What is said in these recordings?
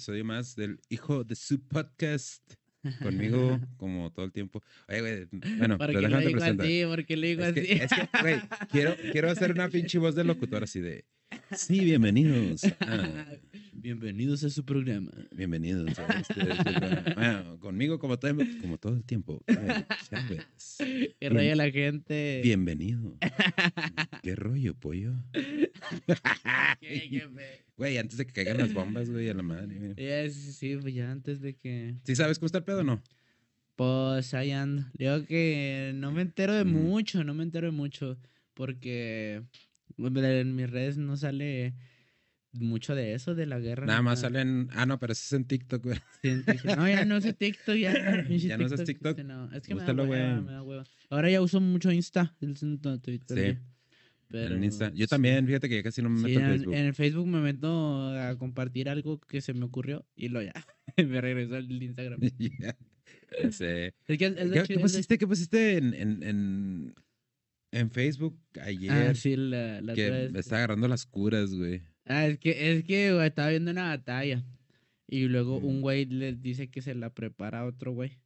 episodio más del Hijo de su Podcast. Conmigo, como todo el tiempo. Oye, güey, bueno, ¿Por qué lo digo así? ¿Por qué lo digo Es así? que, es que, güey, quiero, quiero hacer una pinche voz de locutor así de. Sí, bienvenidos. a- Bienvenidos a su programa. bienvenidos a este, este programa. Bueno, conmigo, como todo, como todo el tiempo. Chávez. Que raya la gente. Bienvenido. ¿Qué rollo, pollo? Qué- qué Güey, antes de que caigan las bombas, güey, a la madre. güey. Sí, sí, pues ya antes de que. ¿Sí sabes cómo está el pedo o no? Pues ahí ando. Digo que no me entero de mucho, no me entero de mucho. Porque en mis redes no sale mucho de eso, de la guerra. Nada más salen. Ah, no, pero ese es en TikTok, güey. Sí, en TikTok. No, ya no uso TikTok, ya. ¿Ya no usas TikTok? sí, no. Es que me da, hueva, me da hueva. Ahora ya uso mucho Insta. el- Twitter, Sí. ya. Pero, en Insta. Yo también, fíjate que casi no me Sí, meto en en, Facebook. en el Facebook me meto a compartir algo que se me ocurrió y lo ya. me regresó al Instagram. Es que ¿Qué, pusiste, qué pusiste en, en, en, en Facebook ayer? Ah, sí, la, la que otra vez. me está agarrando las curas, güey. Ah, es que, es que güey, estaba viendo una batalla. Y luego Mm. un güey le dice que se la prepara a otro güey.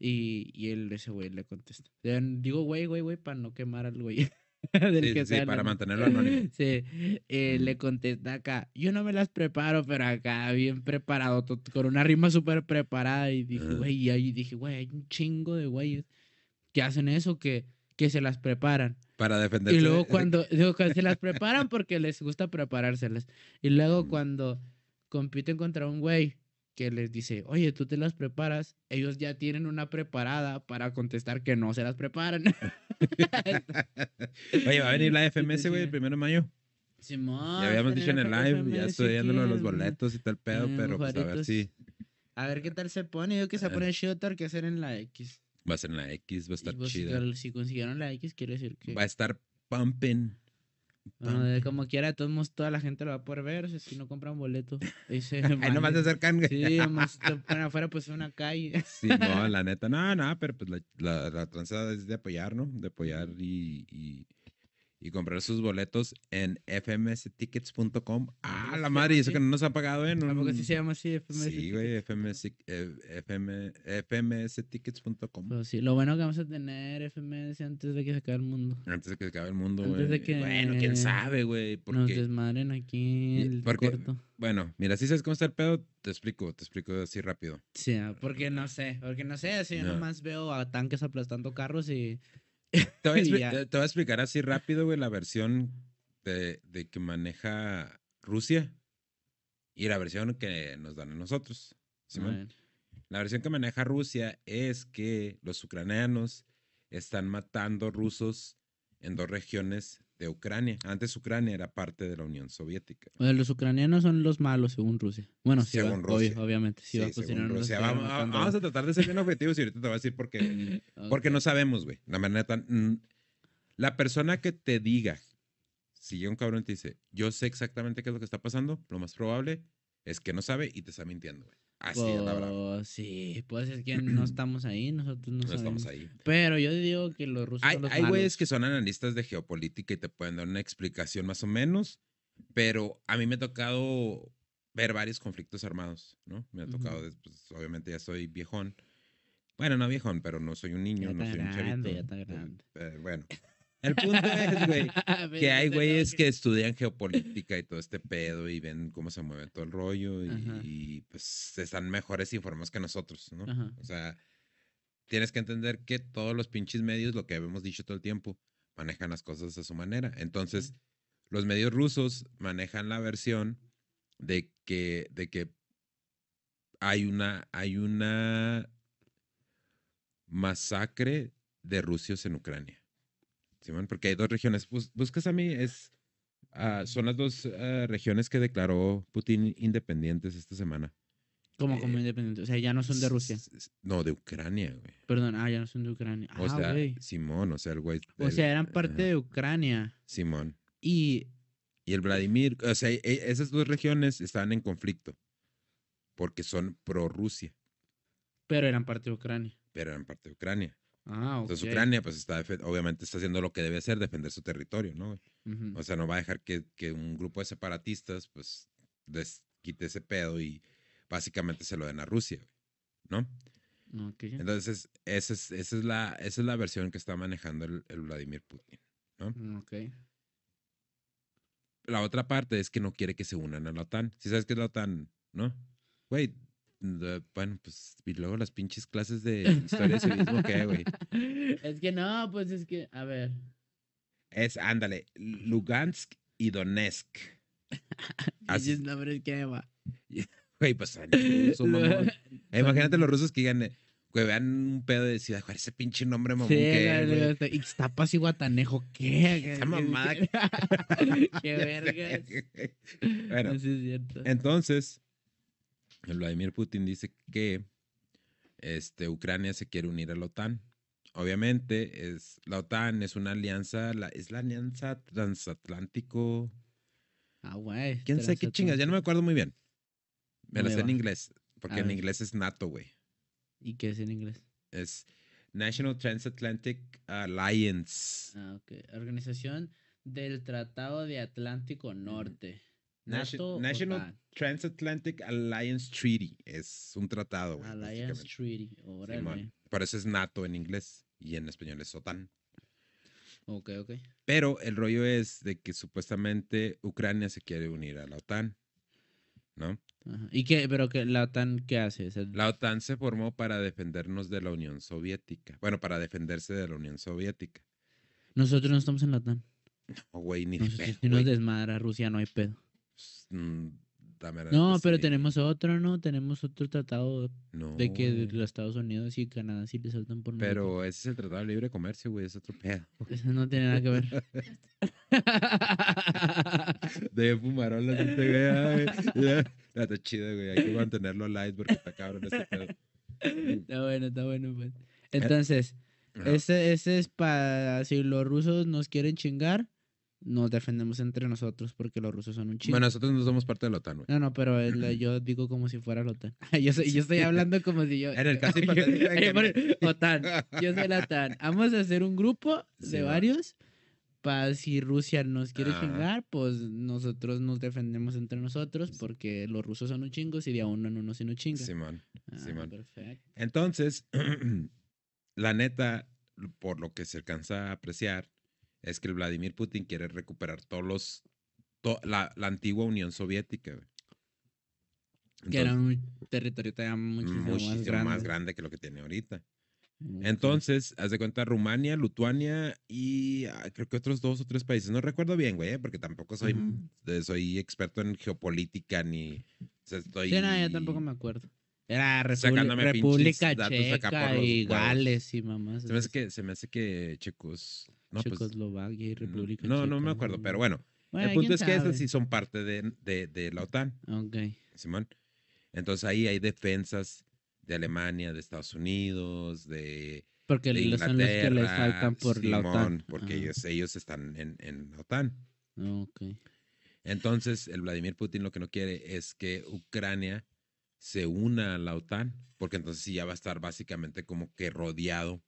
Y, y él, ese güey le contesta. Digo güey, güey, güey, para no quemar al güey. del Sí, que sí, sea para mantenerlo anónimo. Sí, eh, le contesta acá. Yo no me las preparo, pero acá bien preparado, con una rima súper preparada. Y dije, güey, y ahí dije, güey, hay un chingo de güeyes que hacen eso, que, que se las preparan. Para defenderse. Y luego cuando, digo, que se las preparan porque les gusta preparárselas. Y luego cuando compiten contra un güey que les dice, oye, tú te las preparas, ellos ya tienen una preparada para contestar que no se las preparan. Oye, va a venir la FMS, güey, el primero de mayo. Simón. Ya habíamos dicho en el live, ya estoy viendo los boletos y tal pedo, quieren pero pues a ver si A ver qué tal se pone. Yo que se pone chido que hacer en la X. va a ser en la X, va a estar chida. si consiguieron la X, quiere decir que. Va a estar pumping. De como quiera, de todos toda la gente lo va a poder ver. Si- no compran boleto. Dice, Ahí nomás se acercan. Sí, más te ponen afuera, pues una calle. Sí, no, la neta, no, no, pero pues la, la, la tranza es de apoyar, ¿no? De apoyar y, y, y comprar sus boletos en fmstickets.com. Ah, ¿Cómo la madre, eso que no nos ha pagado, ¿eh? No, ¿A poco sí se llama así? FMS Sí, güey, FMS, eh, FM, fmstickets.com. Pues sí, lo bueno que vamos a tener FMS antes de que se acabe el mundo. Antes de que se acabe el mundo, Antes de güey. que Bueno, quién sabe, güey. Nos Porque, desmadren aquí el porque- corto. bueno, mira, si sabes cómo está el pedo, te explico, te explico así rápido. Sí, ah, porque no sé, porque no sé, así yo No. nomás veo a tanques aplastando carros y... Te voy a, te- voy explicar así rápido, güey, la versión de, de que maneja Rusia y la versión que nos dan a nosotros. Simón. La versión que maneja Rusia es que los ucranianos están matando rusos en dos regiones de Ucrania. Antes Ucrania era parte de la Unión Soviética. Bueno, los ucranianos son los malos, según Rusia. Bueno, sí, Según va, Rusia. obvio, obviamente. Sí, va, Sí, si según Rusia. Vamos, vamos a tratar de ser bien objetivos y ahorita te voy a decir por qué. Porque no sabemos, güey. La manera tan. mm, La persona que te diga, si llega un cabrón y te dice, yo sé exactamente qué es lo que está pasando, lo más probable es que no sabe y te está mintiendo, güey. Así es la verdad. Pues, sí, pues es que no estamos ahí, nosotros no, No sabemos. estamos ahí. Pero yo digo que los rusos Hay, son los hay güeyes que son analistas de geopolítica y te pueden dar una explicación más o menos, pero a mí me ha tocado ver varios conflictos armados, ¿no? Me ha tocado, pues, obviamente ya soy viejón. Bueno, no viejón, pero no soy un niño, Ya no soy un chavito. ya está Eh, grande. eh, bueno, el punto es, güey, que hay güeyes que estudian geopolítica y todo este pedo y ven cómo se mueve todo el rollo y, pues están mejores informados que nosotros, ¿no? Ajá. O sea, tienes que entender que todos los pinches medios, lo que hemos dicho todo el tiempo, manejan las cosas a su manera. Entonces, los medios rusos manejan la versión de que, de que hay una, hay una masacre de rusios en Ucrania. Simón, porque hay dos regiones. Bus- buscas a mí, es, ah, son las dos ah, regiones que declaró Putin independientes esta semana. Como, como eh, independientes. O sea, ya no son de Rusia. No, de Ucrania, güey. Perdón, ah, ya no son de Ucrania. O ah, sea, güey. Simón, o sea, el güey. O sea, eran parte ajá, de Ucrania. Simón. Y. Y el Vladimir, o sea, e- esas dos regiones están en conflicto porque son pro-Rusia, Pero eran parte de Ucrania. pero eran parte de Ucrania. Ah. Entonces Ucrania, pues está, obviamente está haciendo lo que debe hacer, defender su territorio, ¿no? O sea, no va a dejar que, que un grupo de separatistas, pues, desquite ese pedo y básicamente se lo den a Rusia, ¿no? Ok. Entonces, esa es, esa es, la, esa es la versión que está manejando el, el Vladimir Putin. Ok. La otra parte es que no quiere que se unan a la OTAN. Si sabes que es la OTAN, ¿no? Güey, de- bueno, pues, y luego las pinches clases de historia y civismo, ¿qué, güey? Es que no, pues es que, a ver. Es, ándale, Lugansk y Donetsk. Así- Esos nombres que va. Güey, pues, ruso. Eh, Imagínate los rusos que digan, güey, vean un pedo de Ciudad Juárez, ese pinche nombre mamón Sí, que, güey. hasta Ixtapas y Guatanejo, ¿qué? Esa mamada Qué vergas. bueno, Sí, es cierto. entonces, Vladimir Putin dice que este, Ucrania se quiere unir a la OTAN. Obviamente, es, la OTAN es una alianza, la, es la alianza transatlántico. Ah, güey. ¿Quién sabe qué chingas? Ya no me acuerdo muy bien. Me la sé en inglés, porque A en inglés es NATO, güey. ¿Y qué es en inglés? Es National Transatlantic Alliance. Ah, ok. Organización del Tratado de Atlántico Norte. NATO, National. Transatlantic Alliance Treaty. Es un tratado, güey. Alliance. Treaty. Órale. Simón. Por eso es NATO en inglés y en español es OTAN. Ok, ok. Pero el rollo es de que supuestamente Ucrania se quiere unir a la OTAN, ¿no? Ajá. ¿Y qué? ¿Pero que la OTAN qué hace? La OTAN se formó para defendernos de la Unión Soviética. Bueno, para defenderse de la Unión Soviética. Nosotros no estamos en la OTAN. Oh, güey, ni de pedo, si nos desmadra Rusia, no hay pedo. Mm, dame la No, pero sí. tenemos otro, ¿no? Tenemos otro tratado No, de que güey. los Estados Unidos y Canadá sí le saltan por. Pero ese es el Tratado de Libre Comercio, güey, es otro pedo. Eso no tiene nada que ver. De fumarolas este güey. está chido, güey. Hay que mantenerlo light porque está cabrón este pedo. está bueno, está bueno, pues. Entonces, Ajá. ese, ese es para si los rusos nos quieren chingar, nos defendemos entre nosotros porque los rusos son un chingo. Bueno, nosotros no somos parte de la OTAN, güey. no, no, pero el- yo digo como si fuera la OTAN. yo, soy- yo estoy hablando como si yo. En el caso hipotético de que OTAN. Yo soy la OTAN. Vamos a hacer un grupo de Sí, va. varios. Para si Rusia nos quiere Ajá. chingar, pues nosotros nos defendemos entre nosotros porque los rusos son un chingo y de a uno en uno se nos chinga. Simón. Ah, Simón. perfecto. Entonces, la neta, por lo que se alcanza a apreciar, es que el Vladimir Putin quiere recuperar todos los. to- la, la antigua Unión Soviética, güey. Que era un territorio todavía muchísimo, muchísimo más grande. más grande que lo que tiene ahorita. Ok. Entonces, haz de cuenta Rumania, Lituania y ah, creo que otros dos o tres países. No recuerdo bien, güey, eh, porque tampoco soy, eh, soy experto en geopolítica ni. o sea, estoy, Sí, no, yo tampoco me acuerdo. Era República Checa y. Gales y mamás. Se me hace que, se me hace que checos. No, pues, Checoslovaquia y República no, no Checa, me acuerdo, pero bueno. Bueno, el punto es que esas sí son parte de, de, de la OTAN, Ok. Simón. Entonces ahí hay defensas de Alemania, de Estados Unidos, de, Porque de son los que les faltan por la OTAN. porque Ah, ellos, ellos están en, en la OTAN. Ok. Entonces, el Vladimir Putin lo que no quiere es que Ucrania se una a la OTAN, porque entonces sí ya va a estar básicamente como que rodeado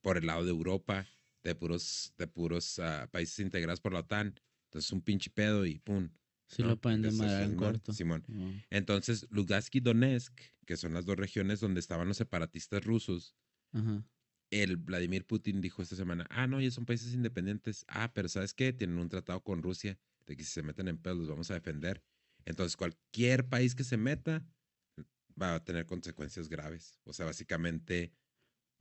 por el lado de Europa, de puros, de puros ah, países integrados por la OTAN. Entonces, un pinche pedo y pum. Sí ¿no? lo pueden demandar en corto. Simón. Oh. Entonces, Lugansk y Donetsk, que son las dos regiones donde estaban los separatistas rusos, Ajá. el Vladimir Putin dijo esta semana, ah, no, ya son países independientes. Ah, pero ¿sabes qué? Tienen un tratado con Rusia de que si se meten en pedos los vamos a defender. Entonces, cualquier país que se meta va a tener consecuencias graves. O sea, básicamente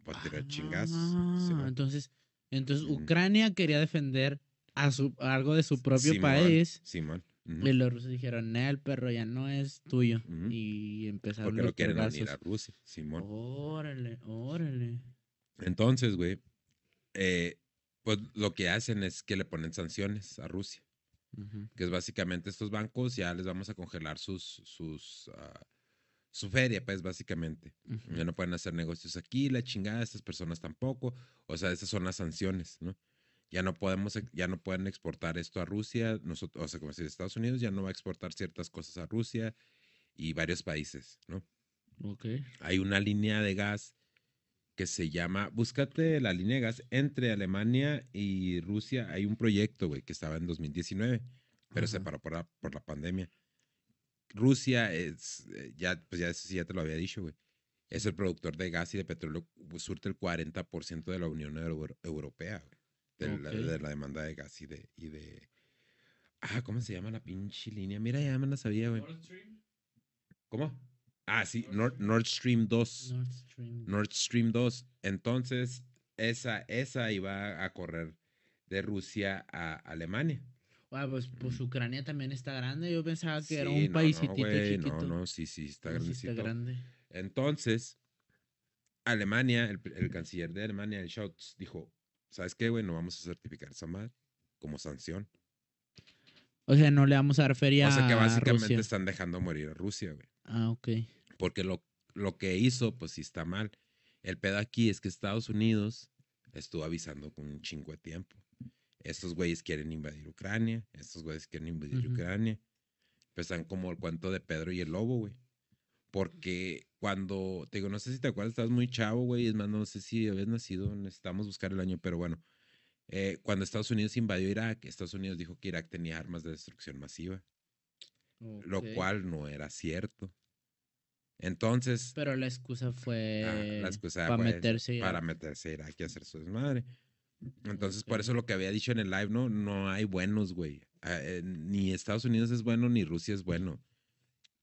va a tirar. Ah, entonces, entonces. Ucrania quería defender a su algo de su propio Simón, país. Simón. Y los rusos dijeron, "No, el perro ya no es tuyo. Y empezaron Porque los lo quieren unir vergazos. a Rusia. Simón. Órale, órale. Entonces, güey, eh, pues lo que hacen es que le ponen sanciones a Rusia. Que es básicamente estos bancos ya les vamos a congelar sus, sus, ah, su feria, pues básicamente. Ya no pueden hacer negocios aquí, la chingada, estas personas tampoco. O sea, esas son las sanciones, ¿no? Ya no podemos, ya no pueden exportar esto a Rusia, nosotros, o sea, como si Estados Unidos ya no va a exportar ciertas cosas a Rusia y varios países, ¿no? Ok. Hay una línea de gas que se llama, búscate la línea de gas entre Alemania y Rusia. Hay un proyecto, güey, que estaba en 2019, pero se paró por la, por la pandemia. Rusia es, eh, ya, pues ya, ya te lo había dicho, güey. Es el productor de gas y de petróleo, pues, surte el 40% de la Unión Euro- Europea, güey. De, la, Ok. de la demanda de gas y de, y de... Ah, ¿cómo se llama la pinche línea? Mira, ya me la sabía, güey. ¿Cómo? Ah, sí, Nord, Nord Stream 2. Nord Stream. Nord Stream 2. Entonces, esa, esa iba a correr de Rusia a Alemania. Ah, pues, pues Ucrania también está grande. Yo pensaba que era un no, no, güey, chiquito. No, no, sí, sí, está No, sí está grande. Entonces, Alemania, el, el canciller de Alemania, el Scholz, dijo, ¿sabes qué, güey? No vamos a certificar esa madre como sanción. O sea, no le vamos a dar feria O sea que a básicamente Rusia. están dejando morir a Rusia, güey. Ah, ok. Porque lo, lo que hizo, pues sí está mal. El pedo aquí es que Estados Unidos estuvo avisando con un chingo de tiempo. Estos güeyes quieren invadir Ucrania, estos güeyes quieren invadir. Ucrania. Pues están como el cuento de Pedro y el lobo, güey. Porque cuando, te digo, no sé si te acuerdas, estabas muy chavo, güey. Es más, no sé si habías nacido, necesitamos buscar el año, pero bueno. eh, cuando Estados Unidos invadió Irak, Estados Unidos dijo que Irak tenía armas de destrucción masiva, lo cual no era cierto. Entonces, Pero la excusa fue Ah, la excusa para fue meterse para meterse a Irak y hacer su desmadre. Entonces, por eso lo que había dicho en el live, no, no hay buenos, güey. Ah, eh, ni Estados Unidos es bueno, ni Rusia es bueno.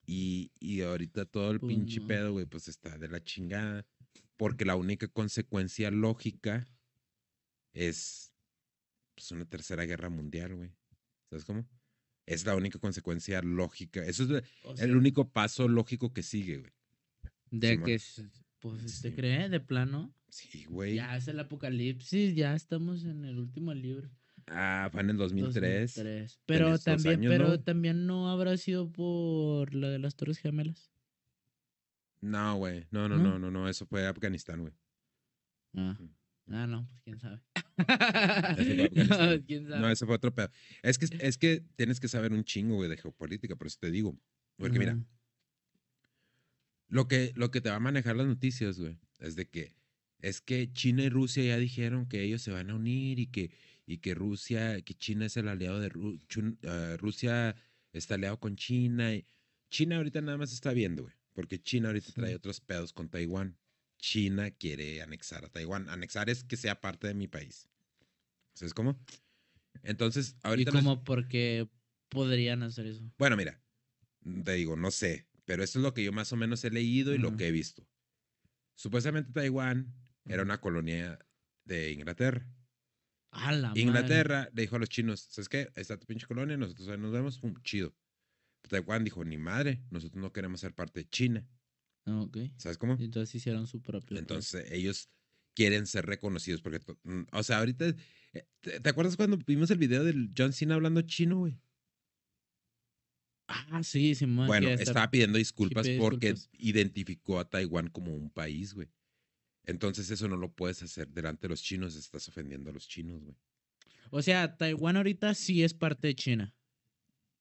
Y, y ahorita todo el Pues pinche no. pedo, güey, pues está de la chingada. Porque la única consecuencia lógica es pues, una tercera guerra mundial, güey. ¿Sabes cómo? Es la única consecuencia lógica. Eso es de- o sea, el único paso lógico que sigue, güey. de que pues Sí. te cree de plano. Sí, güey. Ya es el apocalipsis, ya estamos en el último libro. Ah, fue en el 2003. 2003. Pero también, años, pero ¿no? también no habrá sido por la de las Torres Gemelas. No, güey. No, no, ¿No? no, no, no. Eso fue Afganistán, güey. Ah, ah no, pues quién sabe. quién. No, eso fue otro pedo. Es que, es que tienes que saber un chingo, güey, de geopolítica, por eso te digo. Porque mira, lo que, lo que te va a manejar las noticias, güey, es de que es que China y Rusia ya dijeron que ellos se van a unir y que, y que Rusia, que China es el aliado de Ru- Chun- ah, Rusia está aliado con China y China ahorita nada más está viendo, güey, porque China ahorita trae Sí. otros pedos con Taiwán. China quiere anexar a Taiwán. Anexar es que sea parte de mi país. ¿Sabes cómo? Entonces, ¿Y ahorita... no es- como porque podrían hacer eso? bueno, mira, te digo, no sé, pero esto es lo que yo más o menos he leído y lo que he visto. Supuestamente Taiwán era una colonia de Inglaterra. A la madre. Inglaterra le dijo a los chinos, ¿sabes qué? Está tu pinche colonia, nosotros ahí nos vemos, pum, chido. Taiwán dijo, ni madre, nosotros no queremos ser parte de China. Ah, Ok. ¿Sabes cómo? Entonces hicieron su propio. país. Entonces ellos quieren ser reconocidos porque, mm, o sea, ahorita, eh, ¿te, te acuerdas cuando vimos el video del John Cena hablando chino, güey? Ah, sí, Simón. Bueno, estaba pidiendo disculpas porque disculpas. identificó a Taiwán como un país, güey. Entonces eso no lo puedes hacer delante de los chinos, estás ofendiendo a los chinos, güey. O sea, Taiwán ahorita sí es parte de China.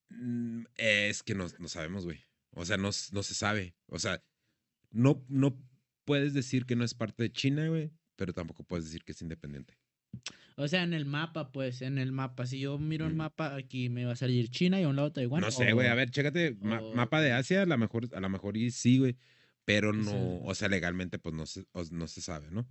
Mm, Es que no, no sabemos, güey. O sea, no, no se sabe. O sea, no, no puedes decir que no es parte de China, güey, pero tampoco puedes decir que es independiente. O sea, en el mapa, pues, en el mapa. Si yo miro el mapa, aquí me va a salir China y a un lado Taiwán. no sé, güey. o- A ver, chécate, ma- mapa de Asia, a lo mejor, a lo mejor y sí, güey. Pero no, o sea, legalmente, pues no se, no se sabe, ¿no?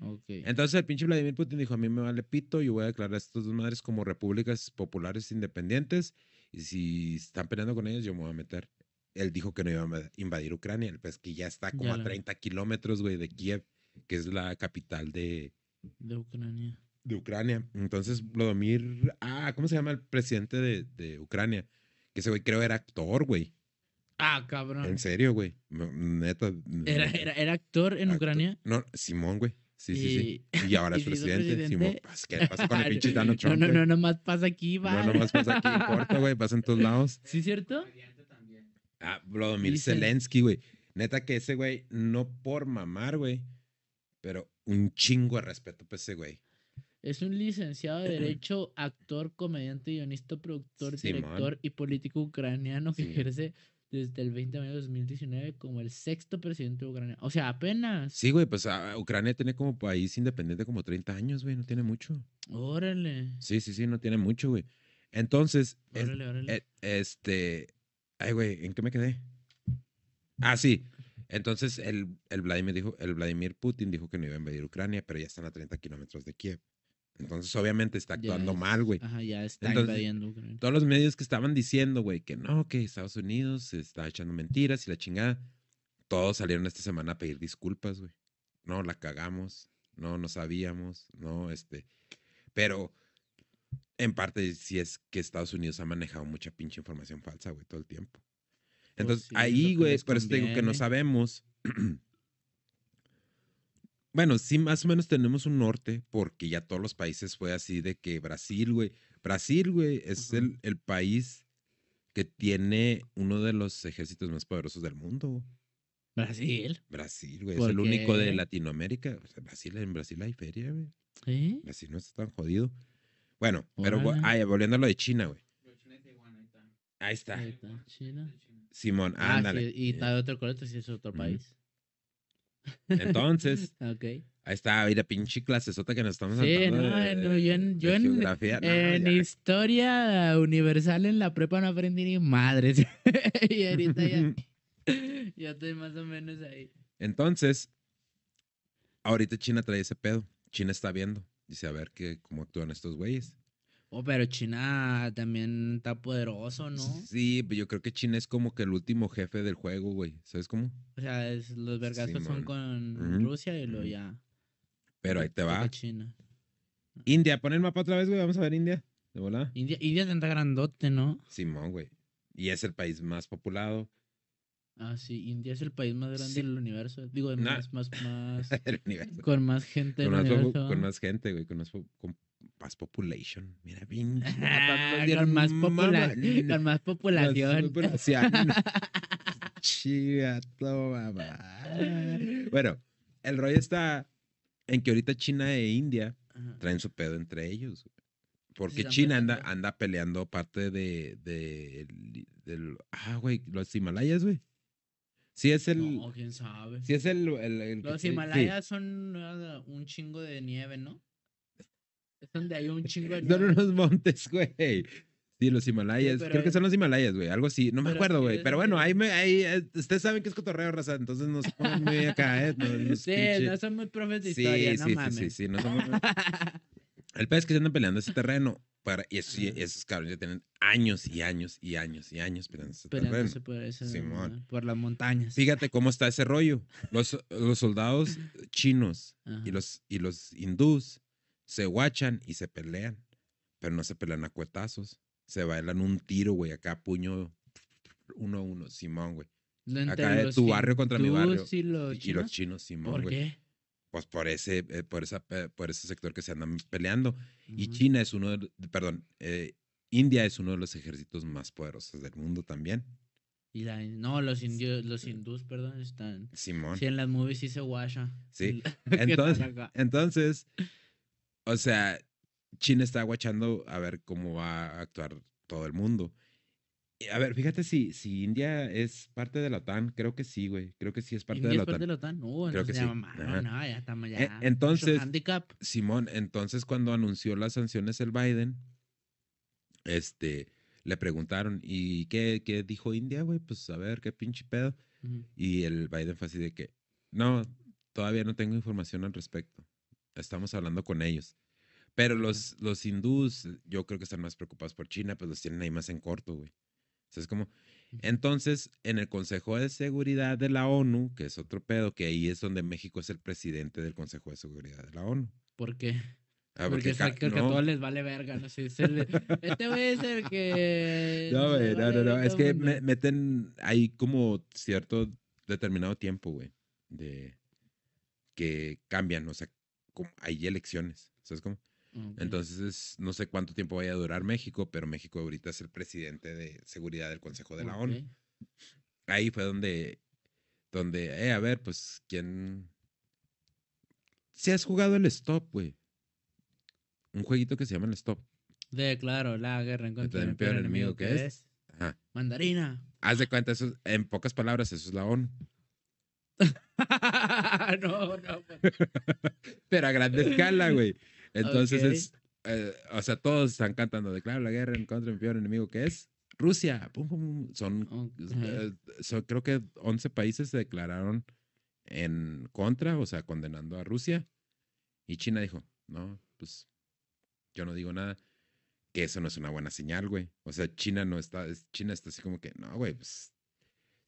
Ok. Entonces el pinche Vladimir Putin dijo, a mí me vale pito, yo voy a declarar a estas dos madres como repúblicas populares independientes y si están peleando con ellos, yo me voy a meter. Él dijo que no iba a inva- invadir Ucrania, el pues que ya está como Ya a lo- 30 kilómetros, güey, de Kiev, que es la capital de, De Ucrania. de Ucrania. Entonces Vladimir, ah, ¿cómo se llama el presidente de, de Ucrania? Que ese güey creo era actor, güey. Ah, cabrón. En serio, güey. No, Neta. Era, era, era actor en Actor. Ucrania. No, Simón, güey. Sí, sí, sí. Y- ahora y es presidente. Simón, pues, ¿qué pasa con el pinche Donald No, Trump? no, güey? no, nomás pasa aquí, va. No, nomás pasa aquí en corto, güey, pasa en todos lados. ¿Sí, cierto? Ah, Vladimir Zelensky, güey. Neta que ese güey, no por mamar, güey, pero un chingo de respeto para ese güey. Es un licenciado de Derecho, actor, comediante, guionista, productor, Simón. director y político ucraniano que Sí. ejerce desde el 20 de mayo de 2019 como el sexto presidente de Ucrania. O sea, apenas. Sí, güey, pues ah, Ucrania tiene como país independiente como 30 años, güey, no tiene mucho. Órale. Sí, sí, sí, no tiene mucho, güey. Entonces, es- Órale, órale. e- este, Ay, güey, ¿en qué me quedé? Ah, sí. Entonces el, el, Vladimir dijo, el Vladimir Putin dijo que no iba a invadir Ucrania, pero ya están a 30 kilómetros de Kiev. Entonces, obviamente, está actuando mal, güey. Ajá, ya está Entonces, invadiendo. Todos los medios que estaban diciendo, güey, que no, que Estados Unidos se está echando mentiras y la chingada, todos salieron esta semana a pedir disculpas, güey. No, la cagamos, no, no sabíamos, no, este. Pero en parte sí es que Estados Unidos ha manejado mucha pinche información falsa, güey, todo el tiempo. Entonces, Pues sí, ahí, güey, por eso te digo que no sabemos. Bueno, sí, más o menos tenemos un norte, porque ya todos los países fue así de que Brasil, güey. Brasil, güey, es el, el país que tiene uno de los ejércitos más poderosos del mundo. güey. Brasil. Brasil, güey, es ¿Por el único de? Latinoamérica. O sea, Brasil, en Brasil hay feria, güey. ¿Eh? Brasil no está tan jodido. Bueno, pero ah, ya, volviendo a lo de China, güey. Ahí está. Ahí está, China. Simón, Ah, ándale. sí, y está otro coleto si es otro país. Entonces, Ok. ahí está, mira, pinche clasesota que nos estamos Sí, no, de- no, yo en, yo en, geografía. No, en ya. historia universal en la prepa no aprendí ni madres. y ahorita ya, ya estoy más o menos ahí. Entonces, ahorita China trae ese pedo. China está viendo. Dice, a ver qué, cómo actúan estos güeyes. Oh, pero China también está poderoso, ¿no? Sí, pero yo creo que China es como que el último jefe del juego, güey. ¿Sabes cómo? O sea, es- los vergazos son con Rusia y luego ya. Pero ahí te va. China. India, pon el mapa otra vez, güey. Vamos a ver India. De volada. India, India está grandote, ¿no? Simón, güey. Y es el país más populado Ah, sí, India es el país más grande Sí. del universo. Digo, Nah. más, más, más, del universo. con más gente Con del más, popu- universo. con más gente, güey. Con más, con más population. Mira, bien. Ah, con, más popula- con más población. población. Chiga, toma, mamá. Bueno, el rollo está en que ahorita China e India Ajá. traen su pedo entre ellos. Porque China anda, anda peleando parte de, de, del- Ah, güey, los Himalayas, güey. Sí es el... No, quién sabe. Sí es el... el- Los sí. Himalayas son ah, un chingo de nieve, ¿no? Es donde hay un chingo de Son unos montes, güey. Sí, los Himalayas. pero Creo que son los Himalayas, güey. Algo así. No me pero acuerdo, sí güey. Pero bueno, ahí me, ahí, eh, ustedes saben que es cotorreo, raza. Entonces nos pongan muy acá, ¿eh? No, no es Sí, pinche- no son muy profes de sí, historia, no sí, mames. sí, sí, sí, no somos- El pez que se andan peleando ese terreno. Para, y eso- y Ajá. esos cabrones ya tienen años y años y años y años peleando ese Peleándose terreno. por, ese- Simón. por las montañas. Fíjate cómo está ese rollo. Los, los soldados chinos Ajá. y los, y los hindús se guachan y se pelean, pero no se pelean a cuetazos. Se bailan un tiro, güey, acá puño uno a uno, Simón, güey. Acá de tu barrio contra mi barrio. Y los Y, chinos. los chinos, Simón, ¿Por güey. qué? Pues por ese, eh, por esa, por ese sector que se andan peleando. Y Ujú. China es uno de, perdón, eh, India es uno de los ejércitos más poderosos del mundo también. Y la- no, los indios, los hindús, perdón, están. Simón. Sí, en las movies sí se guasha. Sí. Entonces, entonces, o sea, China está guachando a ver cómo va a actuar todo el mundo. A ver, fíjate si, si India es parte de la OTAN. Creo que sí, güey. Creo que sí es parte ¿India de la es parte OTAN. de la OTAN? No, Creo que ya sí. mamaron, Ajá. no, ya estamos ya. E- mucho entonces-. Simón, entonces cuando anunció las sanciones el Biden, este, le preguntaron, ¿y qué, qué dijo India, güey? Pues a ver, qué pinche pedo. Y el Biden fue así de que, no, todavía no tengo información al respecto. Estamos hablando con ellos. Pero los, los hindús, yo creo que están más preocupados por China, pues los tienen ahí más en corto, güey. O sea, es como... Entonces, en el Consejo de Seguridad de la ONU, que es otro pedo, que ahí es donde México es el presidente del Consejo de Seguridad de la ONU. ¿Por qué? Ah, porque ca- el que, a todos les vale verga, no sé. este güey es el que. No, güey, no, no, no. Es que me- meten ahí como cierto determinado tiempo, güey, de que cambian, o sea, como hay elecciones, ¿sabes cómo? Entonces, es- no sé cuánto tiempo vaya a durar México, pero México ahorita es el presidente de seguridad del Consejo de la ONU. Ok. Ahí fue donde, donde, eh, a ver, pues, ¿quién? Si has jugado el stop, güey. Un jueguito que se llama el stop. Declaro la guerra en contra del peor enemigo que es. Ajá. Mandarina. Haz de cuenta, eso, es- en pocas palabras, eso es la ONU. no, no. pues. pero a grande escala, güey. Entonces es, eh, o sea, todos están cantando, declaro la guerra en contra de mi peor enemigo que es Rusia, pum, pum, son, eh, son- creo que 11 países se declararon en contra, o sea, condenando a Rusia. Y China dijo, no, pues yo no digo nada. Que eso no es una buena señal, güey. O sea, China no está, es- China está así como que, no, güey, pues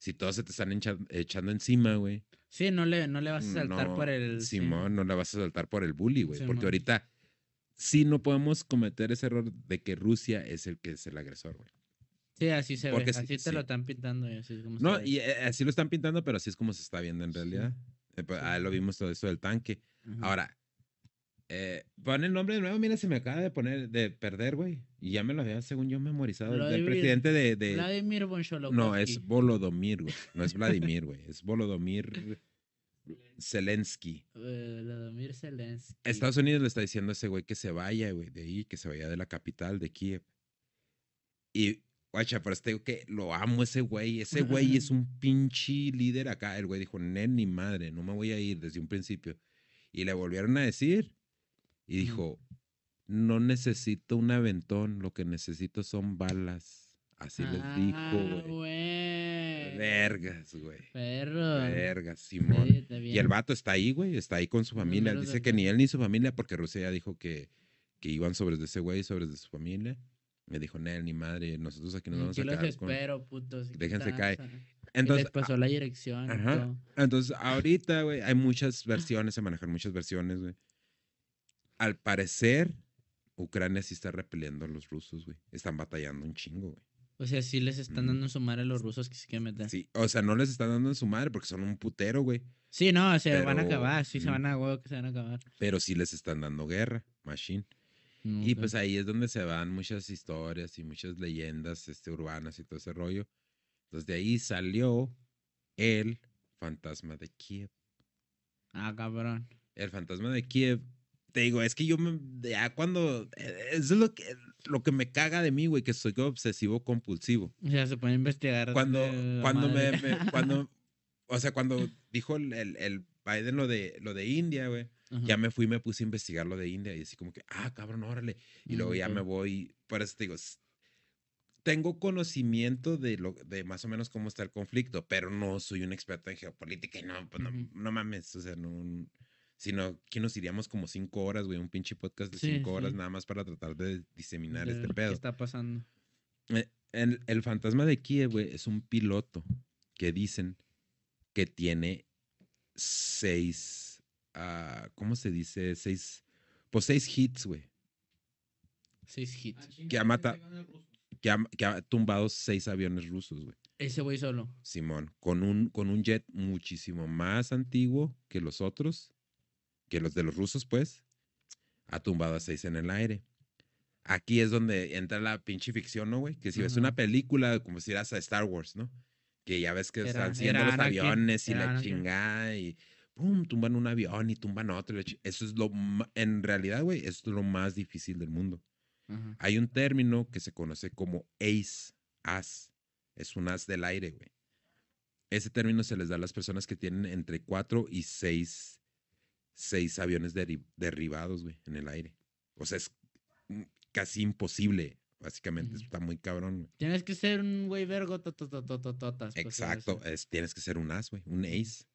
si todos se te están echando encima, güey. Sí, no le, no le vas a saltar no, por el. sí. Simón, no la vas a saltar por el bully, güey. Simón. Porque ahorita sí no podemos cometer ese error de que Rusia es el que es el agresor, güey. Sí, así se Porque ve. sí- Así te sí. lo están pintando. Y así es como se No, y eh, así lo están pintando, pero así es como se está viendo en Sí. realidad. Eh, pues, Sí. ahí lo vimos todo eso del tanque. Ajá. Ahora, eh, pon el nombre de nuevo. Mira, se me acaba de poner, de perder, güey. Y ya me lo había, según yo, memorizado. el- Del Vladimir- presidente de. de- Vladimir von Sholokovsky. no, es Volodomir, güey. No es Vladimir, güey. Es Volodomir Zelensky. Vladimir Zelensky. Estados Unidos le está diciendo a ese güey que se vaya, güey, de ahí, que se vaya de la capital, de Kiev. Y, guacha, pero este que lo amo ese güey. Ese güey es un pinche líder acá. El güey dijo, nen ni madre, no me voy a ir desde un principio. Y le volvieron a decir. Y dijo, no necesito un aventón, lo que necesito son balas. Así les dijo, Ah, güey. Vergas, güey. Perro. Vergas, Simón. Sí, Y el vato está ahí, güey, está ahí con su familia. Dice que ni él ni su familia, porque Rusia ya dijo que, que iban sobre de ese güey, sobre de su familia. Me dijo, Nel, ni madre, nosotros aquí nos vamos a los quedar con... espero, putos. y Déjense caer. Entonces, les pasó la dirección. ajá. entonces, ahorita, güey, hay muchas versiones, se manejan muchas versiones, güey. Al parecer, Ucrania sí está repeliendo a los rusos, güey. Están batallando un chingo, güey. O sea, sí les están dando en su madre a los rusos que se quieren meter. Sí, Sí, o sea, no les están dando en su madre porque son un putero, güey. no, se van a Pero, acabar. Sí, se van a huevo que se van a acabar. Pero sí les están dando guerra, machine. No Y pues ahí es donde se van muchas historias y muchas leyendas este, urbanas y todo ese rollo. Entonces de ahí salió el fantasma de Kiev. Ah, cabrón. El fantasma de Kiev. Te digo, es que yo me, ya cuando... eh, Eso es lo que, lo que me caga de mí, güey, que soy obsesivo compulsivo. O sea, se puede investigar. Cuando, cuando me, me- cuando, o sea, cuando dijo el, el, el Biden lo de, lo de India, güey, ya me fui y me puse a investigar lo de India y así como que, ah, cabrón, órale. Y luego ya me voy, por eso te digo, tengo conocimiento de lo de más o menos cómo está el conflicto, pero no soy un experto en geopolítica y no, pues no, no mames, o sea, no, sino que nos iríamos como cinco horas, güey, un pinche podcast de Sí, cinco horas sí. nada más para tratar de diseminar De este ¿Qué pedo. está pasando? Eh, El, el fantasma de Kiev, güey, es un piloto que dicen que tiene seis, ah, ¿cómo se dice? Seis, pues seis hits, güey. Seis hits. Que ha matado, que ha, que ha tumbado seis aviones rusos, güey. Ese güey solo. Simón, con un, con un jet muchísimo más antiguo que los otros, que los de los rusos, pues, ha tumbado a seis en el aire. Aquí es donde entra la pinche ficción, ¿no, güey? Que si ves Ajá. una película, como si eras a Star Wars, ¿no? Que ya ves que Era- están siguiendo era los Anakin, aviones y la Anakin. chingada y pum, tumban un avión y tumban otro. Eso es lo, en realidad, güey, es lo más difícil del mundo. Ajá. Hay un término que se conoce como ace, as. Es un as del aire, güey. Ese término se les da a las personas que tienen entre cuatro y seis, seis aviones derri- derribados, güey, en el aire. O sea, es mm, casi imposible, básicamente. Está muy cabrón, güey. Tienes que ser un güey vergo pues, Exacto. Es, tienes que ser un as, güey, un ace.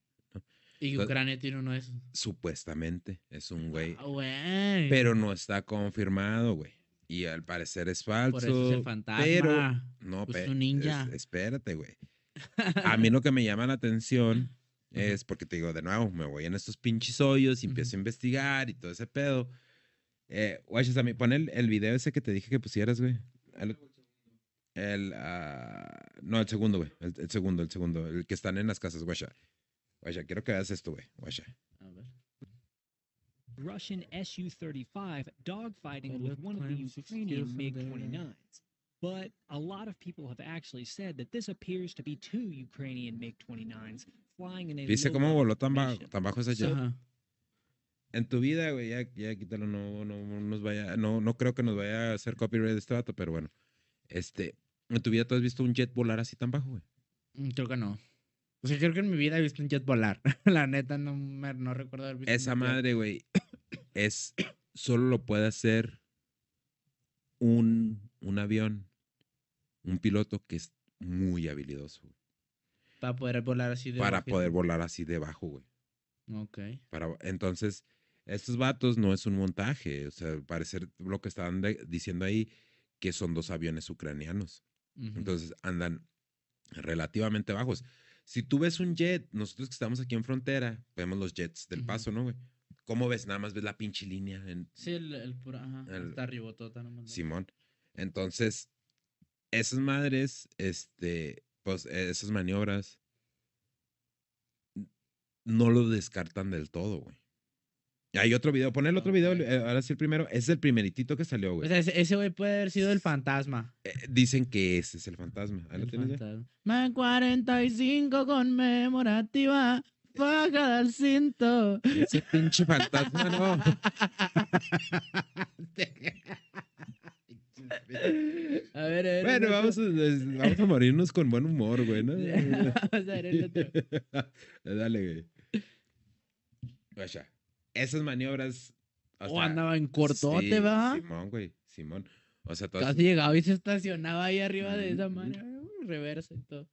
Y Entonces- Ucrania tiene uno de esos. Supuestamente es un güey. Ah, güey. Pero no está confirmado, güey. Y al parecer es falso. Por eso es el fantasma. Pero no, Pues pe- un ninja. es- espérate, güey. A mí lo que me llama la atención. Es porque te digo, de nuevo, me voy en estos pinches hoyos y empiezo uh -huh. a investigar y todo ese pedo. Eh, watches, a mí, pon el, el, video ese que te dije que pusieras, güey. El, el uh, no, el segundo, güey. El, el, segundo, el segundo. El que están en las casas, guacha. Guacha, quiero que veas esto, güey. Guacha. Russian Su-35 dogfighting with one of the Ukrainian MiG-29s. But a lot of people have actually said that this appears to be two Ukrainian MiG-29s Dice cómo voló tan bajo, tan bajo esa jet en tu vida, güey, ya, ya quítalo, no, no, nos vaya, no, no creo que nos vaya a hacer copyright este vato, pero bueno. Este, ¿en tu vida tú has visto un jet volar así tan bajo, güey? Mm, creo que no. O sea, creo que en mi vida he visto un jet volar. La neta, no, no recuerdo haber visto. Esa madre, güey, es, solo lo puede hacer un, un avión, un piloto que es muy habilidoso. Para poder volar así de para poder volar así debajo, güey. Ok. Para, entonces, estos vatos no es un montaje, o sea, parecer lo que estaban de- diciendo ahí, que son dos aviones ucranianos. Entonces andan relativamente bajos. Si tú ves un jet, nosotros que estamos aquí en frontera, vemos los jets del paso, ¿no, güey? ¿Cómo ves? Nada más ves la pinche línea en Sí, el, el puro, ajá, El- hasta arribotota. ¿no? Simón. Entonces, esas madres, este, pues esas maniobras, no lo descartan del todo, güey. Hay otro video, pon el otro video, eh, ahora sí el primero, es el primeritito que salió, O güey. sea, ese- güey puede haber sido el fantasma. Eh, dicen que ese es el fantasma. Ahí lo El tienes ya? fantasma. Más 45 conmemorativa. Baja del cinto. Ese pinche fantasma, no. A ver, a ver. Bueno, vamos a, vamos a morirnos con buen humor, güey, ¿no? Vamos a ver el otro. Dale, güey. Guacha, Esas maniobras. o Oh, sea, andaba en cortote, sí, ¿va? Simón, güey. Simón. O sea, todas- Casi llegaba y se estacionaba ahí arriba de esa Ujú. manera. Reversa y todo.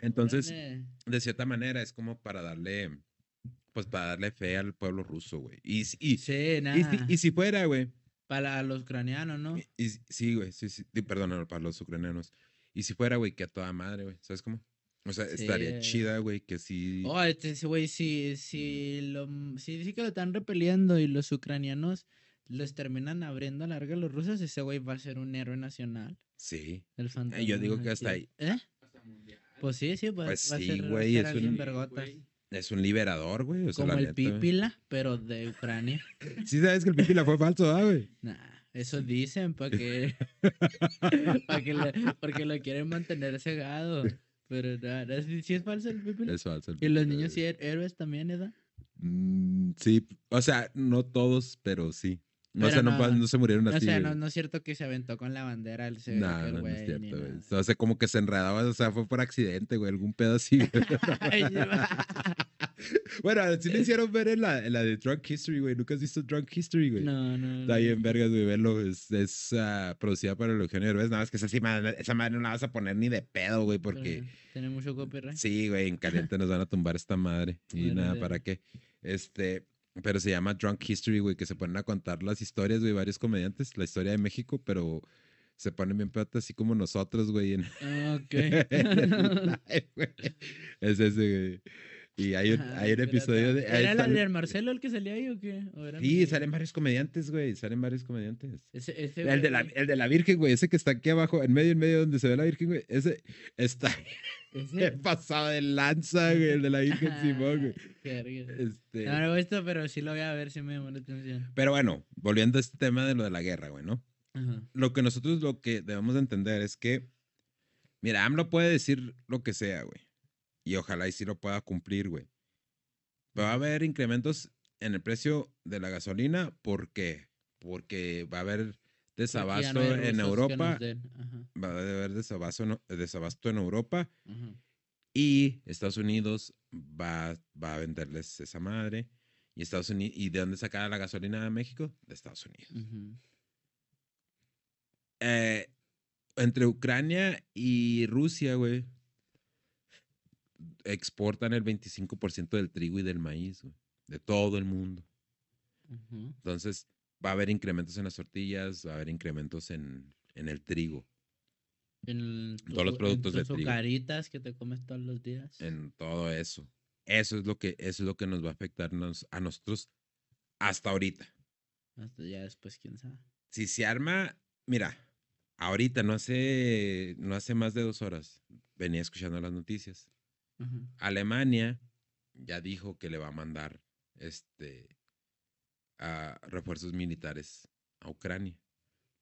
Entonces, Órale. de cierta manera, es como para darle. Pues para darle fe al pueblo ruso, güey. Y, y, Sí, y, nada. si, y si fuera, güey. Para los ucranianos, ¿no? y- y- sí, güey. Sí, sí. Perdón, para los ucranianos. Y si fuera, güey, que a toda madre, güey. ¿Sabes cómo? O sea, estaría Sí. chida, güey, que sí. Oh, este ese güey, si, si, lo, si dice que lo están repeliendo y los ucranianos los terminan abriendo a larga a los rusos, ese güey va a ser un héroe nacional. Sí. El fantasma. yo digo que hasta sí. ¿Eh? Pues sí, sí, pues, Pues va a sí, ser, a ser es alguien un- vergotas. Es un liberador, güey. O sea, Como el neta. Pípila, pero de Ucrania. Sí, sabes que el Pipila fue falso, ¿ah, güey? Nah, eso dicen para que, pa' que le- porque lo quieren mantener cegado. Pero nada, sí, sí es falso el Pípila. Es falso. el Y los niños sí güey. her- héroes también, ¿verdad? Mm, sí, o sea, no todos, pero sí. No, o sea, no, no- se murieron O así. sea, güey. no, no es cierto que se aventó con la bandera el se- No, no, no güey, es cierto, güey. O sea, como que se enredaba, o sea, fue por accidente, güey, algún pedo así. güey. Bueno, sí le hicieron ver en la, en la de Drunk History, güey. ¿Nunca has visto Drunk History, güey? no, no. Está no. bien, vergas, güey. Es, es ah, producida por el Eugenio Derbez. Nada más que esa, sí, madre- esa madre no la vas a poner ni de pedo, güey, porque... Tiene mucho copyright. Sí, güey, en caliente nos van a tumbar esta madre. Y nada. ¿para qué? Este, pero se llama Drunk History, güey, que se ponen a contar las historias, güey, varios comediantes, la historia de México, pero se ponen bien pedotas así como nosotros, güey. En, Ah, Ok. en el live, güey. es ese, güey. Y hay un, Ajá, hay un episodio de... ¿Era sale- del Marcelo el que salía ahí o qué? ¿O era Sí, mi- salen varios comediantes, güey, salen varios comediantes. Ese, ese El de, la, el de la Virgen, güey, ese que está aquí abajo, en medio, en medio donde se ve la Virgen, güey, ese está ese- pasado de lanza, güey, el de la Virgen Simón, güey. Este, No lo he visto, pero sí lo voy a ver si me llamó la atención. Pero bueno, volviendo a este tema de lo de la guerra, güey, ¿no? Ajá. Lo que nosotros lo que debemos de entender es que, mira, AMLO puede decir lo que sea, güey. Y ojalá y sí lo pueda cumplir, güey. Va a haber incrementos en el precio de la gasolina. ¿Por qué? Porque va a haber desabasto no en Europa. Va a haber desabasto, en- desabasto en Europa. Y Estados Unidos va, va a venderles esa madre. Y Estados Unidos, ¿y de dónde saca la gasolina de México? De Estados Unidos. Eh, entre Ucrania y Rusia, güey, exportan el 25% del trigo y del maíz, güey, de todo el mundo. Entonces, va a haber incrementos en las tortillas, va a haber incrementos en, en el trigo, En Todos los productos en de trigo. azucaritas que te comes todos los días. en todo eso. Eso es lo que, eso es lo que nos va a afectarnos a nosotros hasta ahorita. Hasta ya después, quién sabe. Si se arma, mira, ahorita, no hace, no hace más de dos horas, venía escuchando las noticias. Alemania ya dijo que le va a mandar este a refuerzos militares a Ucrania.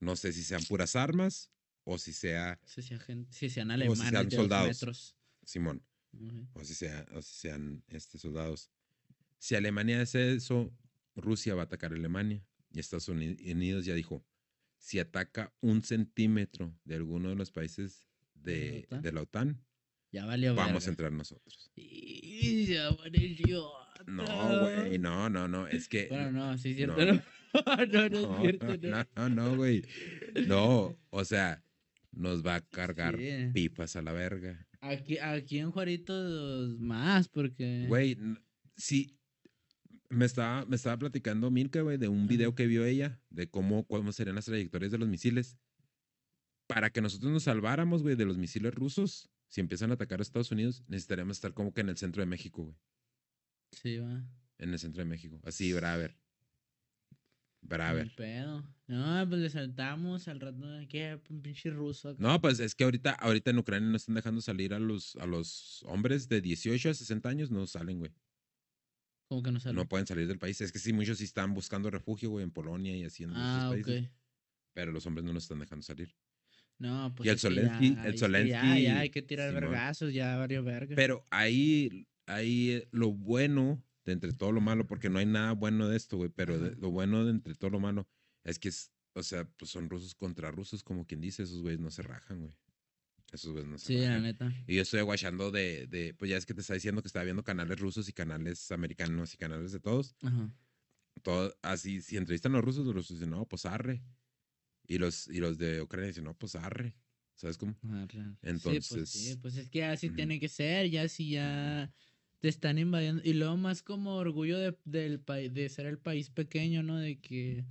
No sé si sean puras armas o si sea Si sean, gen- si sean si alemanes sean de dos soldados. metros. Simón Ujú. o si, sea, o si sean este, soldados. Si Alemania hace eso, Rusia va a atacar a Alemania y Estados Uni- Unidos ya dijo, si ataca un centímetro de alguno de los países de, OTAN? de la OTAN, Ya valió vamos a verga. entrar nosotros. Y ya apareció. No, güey, no, no, no, es que... Bueno, no, sí es cierto. No. No, no, no, es cierto. No. no, no, güey. No, o sea, nos va a cargar Sí. pipas a la verga. Aquí, aquí en Juaritos más, porque. Güey, sí. Me estaba, me estaba platicando Milka, güey, de un video que vio ella, de cómo, cómo serían las trayectorias de los misiles. Para que nosotros nos salváramos, güey, de los misiles rusos, si empiezan a atacar a Estados Unidos, necesitaríamos estar como que en el centro de México, güey. Sí, va. En el centro de México. Así, braver. Braver. pedo. No, pues le saltamos al rato. ¿Qué? Un pinche ruso. acá. No, pues es que ahorita, ahorita en Ucrania no están dejando salir a los, a los hombres de 18 a 60 años, no salen, güey. Como que no sale. No pueden salir del país. Es que sí, muchos sí están buscando refugio, güey, en Polonia y así en ah, ok. países. Pero los hombres no nos están dejando salir. No, pues. el es que Zelensky- ya- el que Ya, hay que tirar Simón. vergazos, ya varios vergas. Pero ahí, ahí eh, lo bueno de entre todo lo malo, porque no hay nada bueno de esto, güey, pero de- lo bueno de entre todo lo malo es que es, o sea, pues son rusos contra rusos, como quien dice, esos güeyes no se rajan, güey. Esos güeyes no se Sí, la neta. Y yo estoy aguachando de, de, pues ya es que te está diciendo que estaba viendo canales rusos y canales americanos y canales de todos. Ajá. Todo, así, si entrevistan a los rusos, los rusos dicen, no, pues arre. Y los, y los de Ucrania dicen, no, pues arre. ¿Sabes cómo? Sí, pues Entonces, sí, pues es que así ujú. tiene que ser, ya si ya te están invadiendo. Y luego más como orgullo de, del país, de ser el país pequeño, ¿no? De que,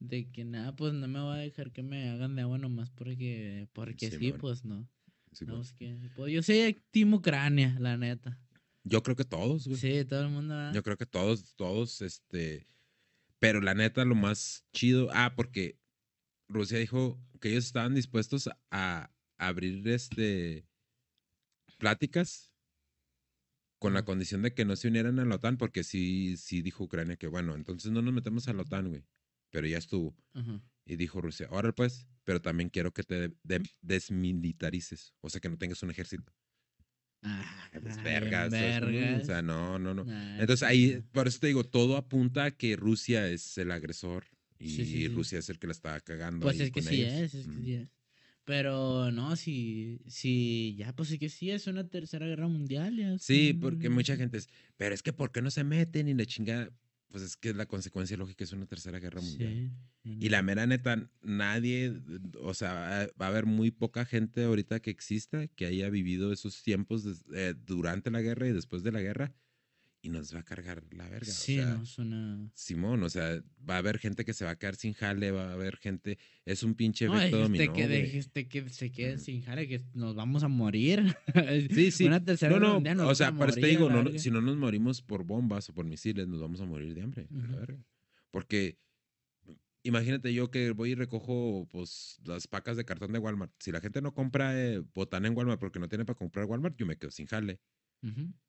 de que nada, pues no me voy a dejar que me hagan de agua nomás porque, porque sí, pues no. Sí, No, pues. es que, pues, yo soy Team Ucrania, la neta. Yo creo que todos, güey. Sí, todo el mundo. ¿verdad? Yo creo que todos, todos, este. Pero la neta, lo más chido. Ah, porque Rusia dijo que ellos estaban dispuestos a abrir este. pláticas con la condición de que no se unieran a la OTAN, porque sí, sí dijo Ucrania que, bueno, entonces no nos metemos a la OTAN, güey. Pero ya estuvo. Ajá. Y dijo Rusia, ahora pues, pero también quiero que te de- desmilitarices. O sea, que no tengas un ejército. Ah, Pues, vergas, ¿sabes cómo? O vergas. sea, no, no, no. Nah, Entonces sí, ahí, sí. por eso te digo, todo apunta a que Rusia es el agresor y Sí, sí, sí. Rusia es el que la está cagando. Pues ahí es que con sí ellos. es, es que sí es. Pero no, si, si ya, pues es que sí es una tercera guerra mundial. Ya Sí, porque mucha gente es, pero es que ¿por qué no se meten y la chingada? Pues es que la consecuencia lógica es una tercera guerra mundial. Sí, Y la mera neta, nadie, o sea, va a haber muy poca gente ahorita que exista que haya vivido esos tiempos eh, durante la guerra y después de la guerra y nos va a cargar la verga. Sí, o sea, no, suena. Simón, o sea, va a haber gente que se va a quedar sin jale, va a haber gente, es un pinche No, efecto dijiste dominó, que, dijiste que se queden sin jale, que nos vamos a morir. Sí, sí. Una tercera No, no, nos o sea, a por eso te digo, no, si no nos morimos por bombas o por misiles, nos vamos a morir de hambre, la verga. Porque imagínate yo que voy y recojo pues las pacas de cartón de Walmart. Si la gente no compra eh, botana en Walmart porque no tiene para comprar Walmart, yo me quedo sin jale.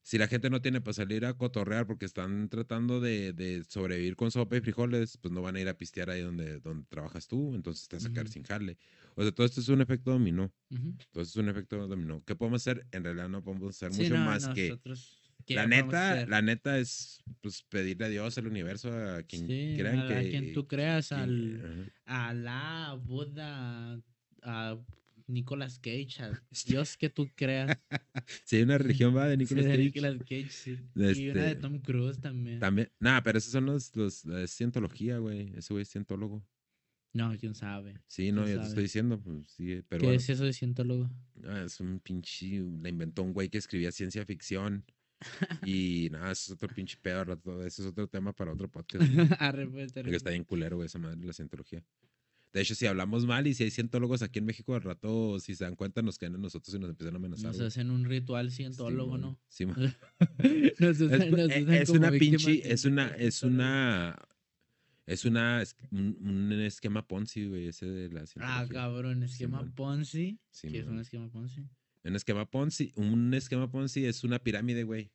Si la gente no tiene para salir a cotorrear porque están tratando de, de sobrevivir con sopa y frijoles, pues no van a ir a pistear ahí donde, donde trabajas tú, entonces te vas a quedar Ujú. sin jale. O sea, todo esto es un efecto dominó. Esto es un efecto dominó. ¿Qué podemos hacer? En realidad no podemos hacer Sí, mucho no, más que... nosotros, ¿qué La neta, la neta es pues pedirle a Dios, al universo, a quien Sí, crean a, que. a quien tú creas, quien- al ajá. Alá, a Buda, a Nicolas Cage, Dios que tú creas. Sí, hay una religión va de Sí, Nicolas de Cage. Nicolas Cage, sí. Y una de Este, Tom Cruise también. También. Nah, pero esos son los, los es cientología, güey. Ese güey es cientólogo. No, quién sabe. Sí, no, ¿Quién yo te estoy diciendo, pues sí, pero ¿Qué bueno, es eso de cientólogo? ah, es un pinche, la inventó un güey que escribía ciencia ficción. y nada, ese es otro pinche pedo, rato, ese es otro tema para otro podcast. Arre, pues, Porque está bien culero, güey, esa madre, la cientología. De hecho, si hablamos mal y si hay cientólogos aquí en México, al rato, si se dan cuenta, nos caen a nosotros y nos empiezan a amenazar. Nos hacen un ritual cientólogo, ¿no? Simón. nos usan, Es, nos usan es como una pinche, es una, es una, es una, es un, un esquema Ponzi, güey, ese de la Ah, cientología. cabrón, esquema. Ponzi. ¿Qué es un esquema Ponzi? Un esquema Ponzi, un esquema Ponzi es una pirámide, güey.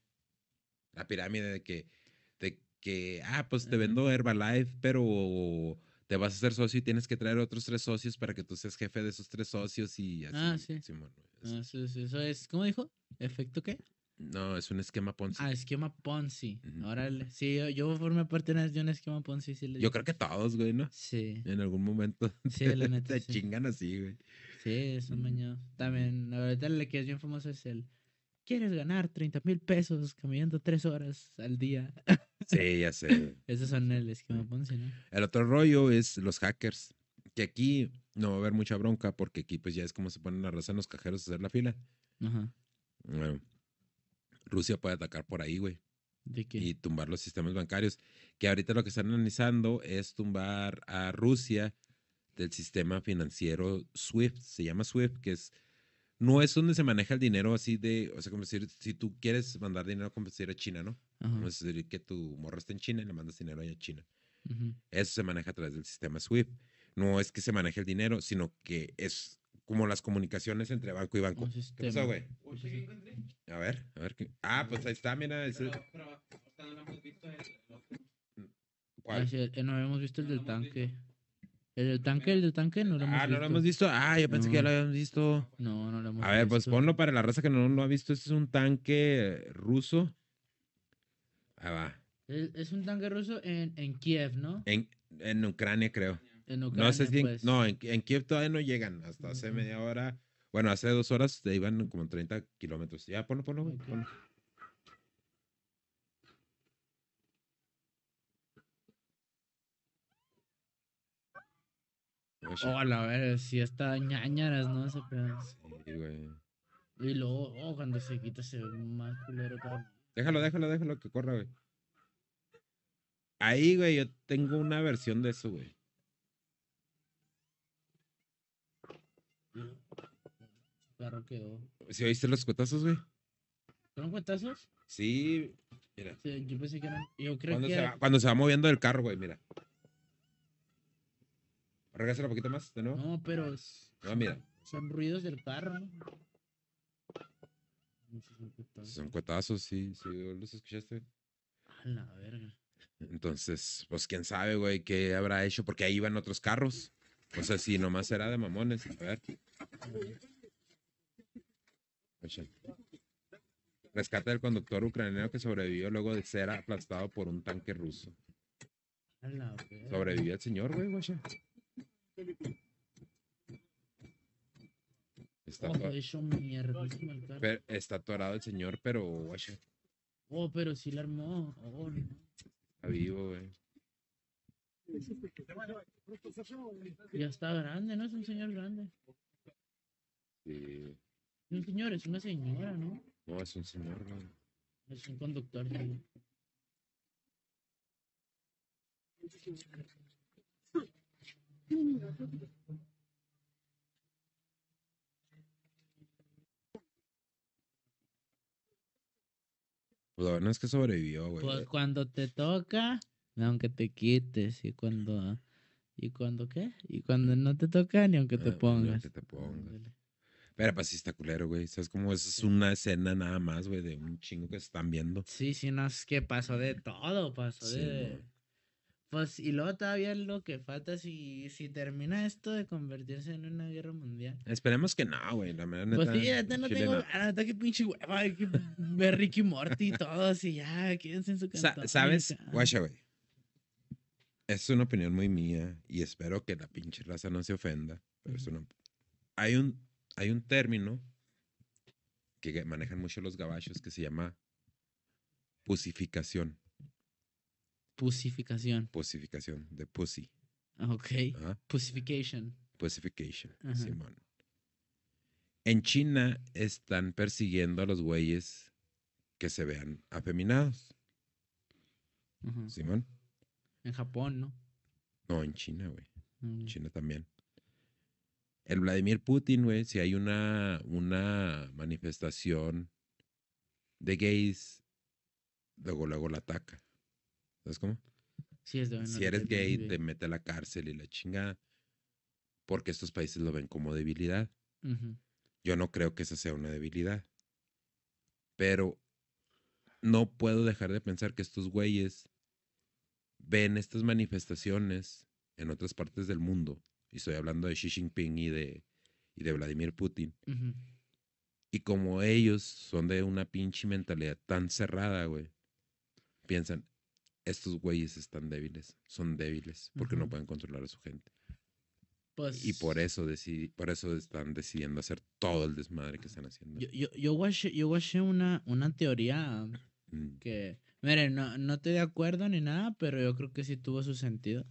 La pirámide de que, de que, ah, pues te vendo Herbalife, pero te vas a hacer socio y tienes que traer otros tres socios para que tú seas jefe de esos tres socios y así. Ah, sí. Simón, güey, Ah, es- eso, es- eso es, ¿cómo dijo? ¿Efecto qué? No, es un esquema Ponzi. Ah, esquema Ponzi. Ujú. Órale. Sí, yo, yo formé parte de un esquema Ponzi. Sí, Yo creo que todos, güey, ¿no? Sí, En algún momento Sí, te, la neta, te sí. chingan así, güey. sí, Mm. mañados. También, ahorita el que es bien famoso es el. ¿Quieres ganar 30 mil pesos caminando tres horas al día? Sí, ya sé. Esos son el esquema Ponzi, ¿no? El otro rollo es los hackers. Que aquí no va a haber mucha bronca porque aquí pues ya es como se ponen la raza en los cajeros a hacer la fila. Ajá. Bueno, Rusia puede atacar por ahí, güey, ¿De qué? y tumbar los sistemas bancarios. Que ahorita lo que están analizando es tumbar a Rusia del sistema financiero SWIFT. Se llama SWIFT, que es no es donde se maneja el dinero así de, o sea, como decir, si tú quieres mandar dinero como decir a China, ¿no? Ajá. Como decir que tu morra está en China y le mandas dinero allá a China. ujú. Eso se maneja a través del sistema SWIFT. No es que se maneje el dinero, sino que es como las comunicaciones entre banco y banco. ¿Qué pasó, güey? Sí. A ver, a ver. qué- Ah, pues ahí está, mira. ese- Ah, ¿Cuál? sí, eh, no habíamos visto el del tanque. El del tanque, el del tanque no lo hemos Ah, visto. no lo hemos visto. Ah, yo pensé que ya No. lo habíamos visto. No, no lo hemos A ver, pues visto. ponlo para la raza que no lo ha visto. Este es un tanque ruso. Va. Es, es un tanque ruso en, en Kiev, ¿no? En, en Ucrania, creo. En Ucrania, no sé si. en- pues. No, en, en Kiev todavía no llegan. Hasta hace media hora. Bueno, hace dos horas te iban como 30 kilómetros. Ya, ponlo, ponlo, güey, Ok. ponlo. Oye, Oh, a la ver, sí está ñañaras, ¿no? Ese pedo. sí, güey. Y luego, oh, cuando se quita se ve más culero todavía. Déjalo, déjalo, déjalo que corra, güey. Ahí, güey, yo tengo una versión de eso, güey. Claro quedó. ¿Sí oíste los cuetazos, güey? ¿Fueron cuentazos? Sí. Mira. Sí, yo pensé que eran. Yo creo Cuando que. se, va, cuando se va moviendo el carro, güey, mira. Regásalo un poquito más, de nuevo. No, pero No, mira. son ruidos del carro, ¿no? Son cuetazos, sí, sí, los escuchaste. A la verga. Entonces, pues quién sabe, güey, qué habrá hecho, porque ahí iban otros carros. O sea, si nomás era de mamones. A ver. Oye. Rescate del conductor ucraniano que sobrevivió luego de ser aplastado por un tanque ruso. Sobrevivió el señor, güey, güey. Está, Ojo, to- hecho mierdísimo el carro. pe- está atorado el señor, pero, güey, Oh, pero sí la armó. Oh, no. está vivo, güey. Ya está grande, ¿no? Es un señor grande. Sí. Un señor, es una señora, ¿no? No, es un señor, güey. Es un conductor. sí. Lo bueno es que sobrevivió, güey. Pues cuando te toca, aunque te quites. Y cuando. ¿Y cuando qué? Y cuando no te toca, ni aunque te Ah, ni pongas. aunque te pongas. Ándale. Pero pues sí está culero, güey. ¿Sabes cómo? Eso es una escena nada más, güey, de un chingo que se están viendo. Sí, sí, no, es que pasó de todo, pasó Sí, de... mo. Pues, y luego todavía lo que falta si, si termina esto de convertirse en una guerra mundial. Esperemos que no, güey. La mera Pues neta, sí, neta no Chile tengo no. ganas, neta que pinche hueva, hay que ver Ricky Morty y todo, así ya, quédense en su Sa- cantón. y ¿Sabes? acá. Guacha, güey. Es una opinión muy mía y espero que la pinche raza no se ofenda. Pero es Ujú. una- Hay un, hay un término que manejan mucho los gabachos que se llama pusificación. Pusificación. Pusificación, de pussy. Ah, Ok. Ajá. Pusification. Pussification, Ajá. Simón. En China están persiguiendo a los güeyes que se vean afeminados, Ajá. Simón. En Japón, ¿no? No, en China, güey. Mm. En China también. El Vladimir Putin, güey, si hay una, una manifestación de gays, luego, luego la ataca. ¿Sabes cómo? Sí, es de bueno, si eres gay, te mete a la cárcel y la chingada. Porque estos países lo ven como debilidad. Yo no creo que esa sea una debilidad. Pero no puedo dejar de pensar que estos güeyes ven estas manifestaciones en otras partes del mundo. Y estoy hablando de Xi Jinping y de, y de Vladimir Putin. Y como ellos son de una pinche mentalidad tan cerrada, güey, piensan, estos güeyes están débiles, son débiles, porque no pueden controlar a su gente. Pues, Y por eso, decidi- por eso están decidiendo hacer todo el desmadre que están haciendo. Yo, yo, yo yo una, una teoría Mm. que, miren, no, no estoy de acuerdo ni nada, pero yo creo que sí tuvo su sentido.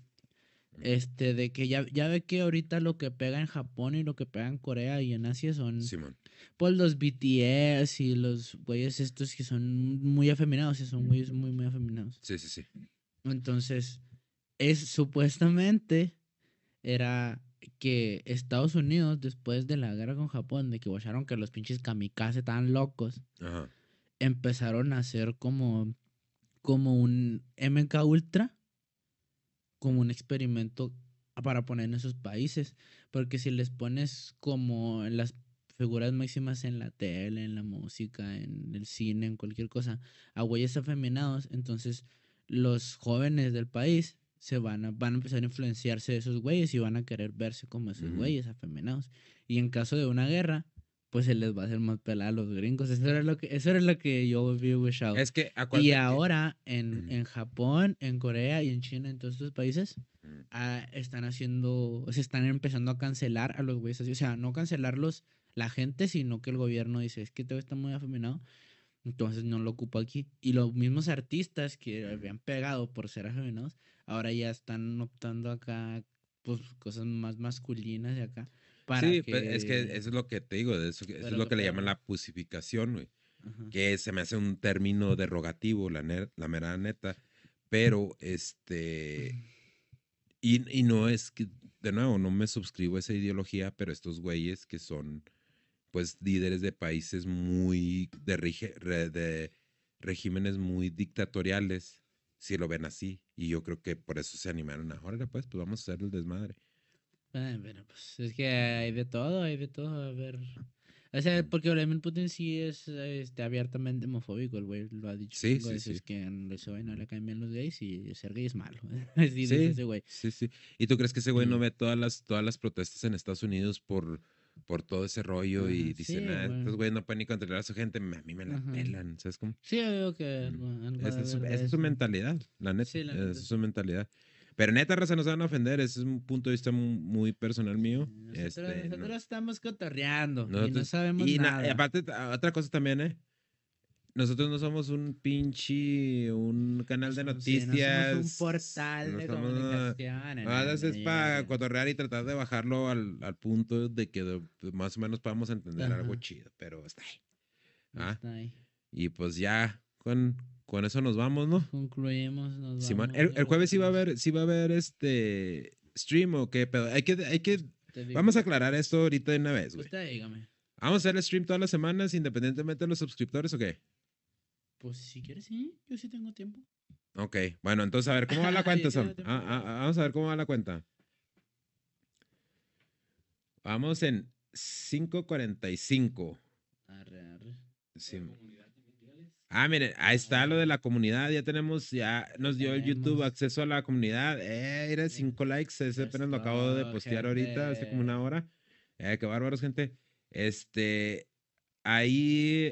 Este, de que ya, ya ve que ahorita lo que pega en Japón y lo que pega en Corea y en Asia son Simón. pues los BTS y los güeyes estos que son muy afeminados, y son güeyes muy, muy afeminados. Sí, sí, sí. Entonces, es supuestamente era que Estados Unidos, después de la guerra con Japón, de que guacharon que los pinches kamikaze estaban locos, Ajá. empezaron a hacer como, como un MK Ultra, como un experimento para poner en esos países. Porque si les pones como las figuras máximas en la tele, en la música, en el cine, en cualquier cosa, a güeyes afeminados, entonces los jóvenes del país se van a, van a empezar a influenciarse de esos güeyes y van a querer verse como esos Ujú. güeyes afeminados. Y en caso de una guerra, pues se les va a hacer más pelada a los gringos. Eso era lo que, eso era lo que yo vi wishado. Es que Y que- ahora en, en Japón, en Corea y en China, en todos estos países, ah, están haciendo, se están empezando a cancelar a los güeyes así. O sea, no cancelarlos la gente, sino que el gobierno dice, es que te está muy afeminado, entonces no lo ocupo aquí. Y los mismos artistas que habían pegado por ser afeminados, ahora ya están optando acá, pues, cosas más masculinas de acá. Para sí, que... pues, es que eso es lo que te digo, eso, es lo que le llaman la pusificación, güey. Ajá. Que se me hace un término derogativo, la, la mera neta. Pero, este. Y, y no es que, de nuevo, no me suscribo a esa ideología, pero estos güeyes que son, pues, líderes de países muy. de, rige- de regímenes muy dictatoriales, sí lo ven así. Y yo creo que por eso se animaron a, órale, pues, pues vamos a hacer el desmadre. Ah, pero pues es que hay de todo, hay de todo, a ver. O sea, porque Vladimir Putin sí es este, abiertamente homofóbico, el güey lo ha dicho. Sí, sí, veces sí. que ese güey no le caen bien los gays y ser gay es malo. Dice Sí. ese güey. Sí, sí. ¿Y tú crees que ese güey no Y- ve todas las, todas las protestas en Estados Unidos por, por todo ese rollo y Ajá, dice, sí, "Nah, güey. estos güeyes no pueden ni controlar a su gente, a mí me la Ajá. pelan, ¿sabes cómo? Sí, yo digo que Mm. Esa de es, su, es su mentalidad, la neta. Sí, la neta, es sí. su mentalidad. Pero neta, raza, no se van a ofender, ese es un punto de vista mu- muy personal mío. Nosotros, este, no- nosotros estamos cotorreando y no nosotros- sabemos y na- nada. y aparte, ta- otra cosa también, ¿eh? Nosotros no somos un pinche, un canal de Somos- sí, no noticias. somos un portal no de somos- comunicación. No, nada, es para cotorrear y tratar de bajarlo al, al punto de que más o menos podamos entender algo Ajá. chido, pero está ahí. Ah, está ahí. y pues ya, con, con eso nos vamos, ¿no? Concluimos. Nos Simón, vamos, el, jueves sí va a haber, sí va a haber este stream o qué pedo. Hay que, hay que, vamos a aclarar esto ahorita de una vez, güey. Usted dígame. Vamos a hacer el stream todas las semanas, independientemente de los suscriptores o qué. Pues si quieres, sí. Yo sí tengo tiempo. Ok, bueno, entonces a ver, ¿cómo va la cuenta, tiempo. Ah, ah, ah, vamos a ver cómo va la cuenta. Vamos en 5.45. Arre, arre. Sí. Ah, miren, ahí está lo de la comunidad. Ya tenemos, ya nos dio el YouTube acceso a la comunidad. Eh, era cinco likes. Ese apenas lo acabo de postear ahorita, hace como una hora. Eh, qué bárbaros, gente. Este, ahí,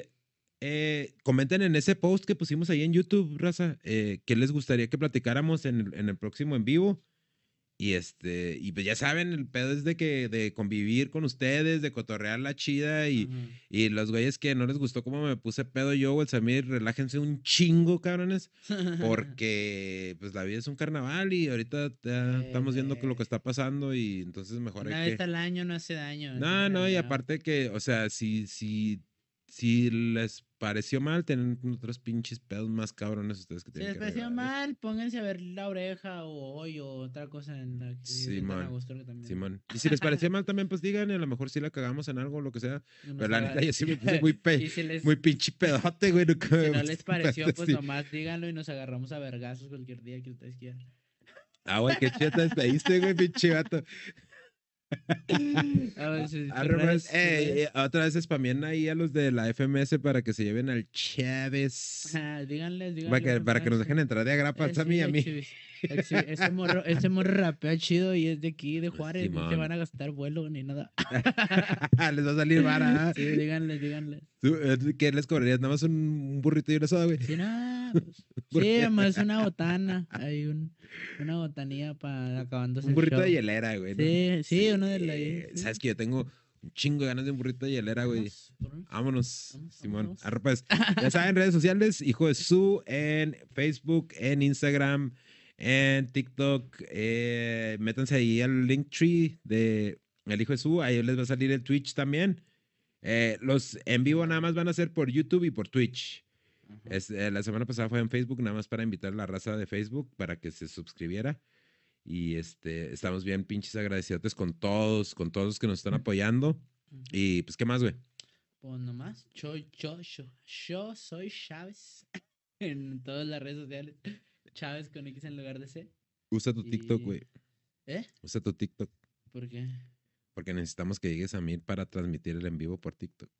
eh, comenten en ese post que pusimos ahí en YouTube, raza, eh, qué les gustaría que platicáramos en el, en el próximo en vivo. Y este, y pues ya saben, el pedo es de que, de convivir con ustedes, de cotorrear la chida y, y los güeyes que no les gustó cómo me puse pedo yo o el Samir, relájense un chingo, cabrones, porque pues la vida es un carnaval y ahorita ya estamos viendo lo que está pasando y entonces mejor Una hay vez que... al año no hace daño. No, no, y aparte que, o sea, si, si, si les pareció mal, tienen otros pinches pedos más cabrones ustedes que Si tienen les que pareció arreglar, mal, pónganse a ver la oreja o hoy o otra cosa en la que Simón, que también. Simón. Y si les pareció mal también, pues digan, y a lo mejor sí la cagamos en algo o lo que sea. Nos Pero la neta, yo sí me puse muy, pe- si les, muy pinche pedote, güey. nunca si no les pareció, pues nomás díganlo y nos agarramos a vergazos cualquier día que ustedes quieran. Ah, güey, qué chido te despediste, güey, pinche vato. A ver, si- sus Arre, redes- pues, sus eh, redes. eh, otra vez spamien ahí a los de la FMS para que se lleven al Chávez. Ajá, díganles, díganles. Para que, para que nos dejen entrar de agrapa Eh, a mí y a mí. Eh, Ese morro, ese morro rapea chido y es de aquí, de Juárez. No se van a gastar vuelo ni nada. Les va a salir vara. Sí, díganles, díganles. ¿Tú, eh, ¿Qué les cobrarías? Nada más un, burrito y una soda, güey. Sí, no, sí, además una botana. Hay un, una botanilla para acabándose Un el burrito show. de hielera, güey. ¿no? Sí, sí, uno de la. Eh, sí. Sabes que yo tengo un chingo de ganas de un burrito de hielera, güey. Vámonos, Vamos, Simón. vámonos. Arre, pues. Ya saben, redes sociales, hijo de su, en Facebook, en Instagram, En TikTok, eh, métanse ahí al Linktree de El Hijo de Su. Ahí les va a salir el Twitch también. Eh, los en vivo nada más van a ser por YouTube y por Twitch. Es, eh, la semana pasada fue en Facebook, nada más para invitar a la raza de Facebook para que se suscribiera. Y este, estamos bien pinches agradecidos con todos, con todos los que nos están apoyando. Y pues, ¿qué más, güey? Pues nomás, yo, yo, yo, yo soy Chávez en todas las redes sociales. Chávez con X en lugar de C. Usa tu TikTok, güey. ¿Eh? Usa tu TikTok. ¿Por qué? Porque necesitamos que llegues a mil para transmitir el en vivo por TikTok.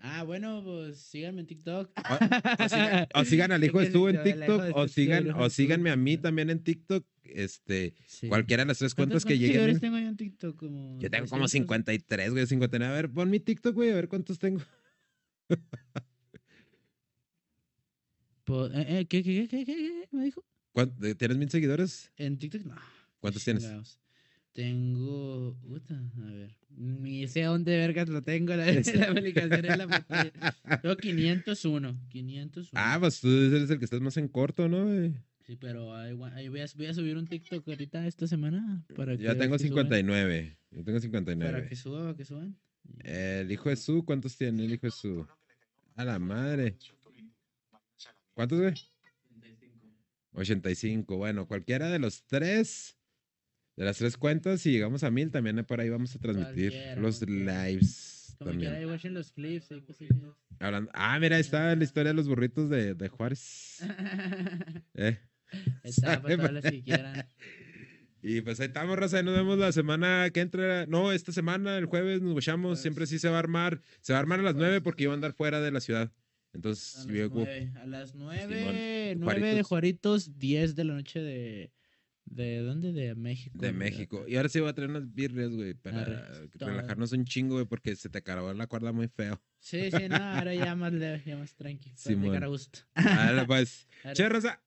Ah, bueno, pues síganme en TikTok. O sigan, o sigan al hijo de Es Su en TikTok. O sigan, o síganme a mí también en TikTok. Este, Sí. cualquiera de las tres ¿Cuántos- cuentas que cuántos lleguen. tengo yo en TikTok? Como Yo tengo como 300. 53, güey, 59. A ver, pon mi TikTok, güey, a ver cuántos tengo. Po- eh, eh, ¿qué, qué, qué, qué, qué, qué me dijo? ¿Cuán- eh, ¿Tienes mil seguidores? En TikTok, no. ¿Cuántos tienes? Tengo. Puta, a ver. Ni sé dónde vergas lo tengo. La, la aplicación en la pantalla. Tengo 501. 501. Ah, pues tú eres el que estás más en corto, ¿no? güey? Sí, pero ahí, voy, a, voy a subir un TikTok ahorita esta semana. Para que, Ya tengo que suban. 59. Yo tengo Para 59. que suba, para que suban. El hijo de su, ¿cuántos tiene el hijo de su? A la madre. ¿Cuántos, güey? 85. Bueno, cualquiera de los tres, de las tres cuentas, si llegamos a mil, también por ahí vamos a transmitir Cualquiera, los cualquiera. lives Como también. ahí watchen los clips. ahí cosillas. Hablando, ah, mira, ahí está la historia de los burritos de, de Juárez. Eh. Está para todos los que quieran. Y pues ahí estamos, raza. y Nos vemos la semana que entra. No, esta semana, el jueves, nos guachamos. Siempre sí se va a armar. Se va a armar a las 9 porque iba a andar fuera de la ciudad. A Entonces, las, yo como- nueve, a las. 9, 9 de Juaritos. 10 de la noche de. ¿De dónde? De México. de México. Y ahora sí voy a traer unas birrias, güey, para Arre. relajarnos un chingo, güey, porque se te acabó la cuerda muy feo. Sí, sí, no, ahora ya más leve, ya más tranqui. Llegar a gusto. Ahora pues, Arre. che, raza.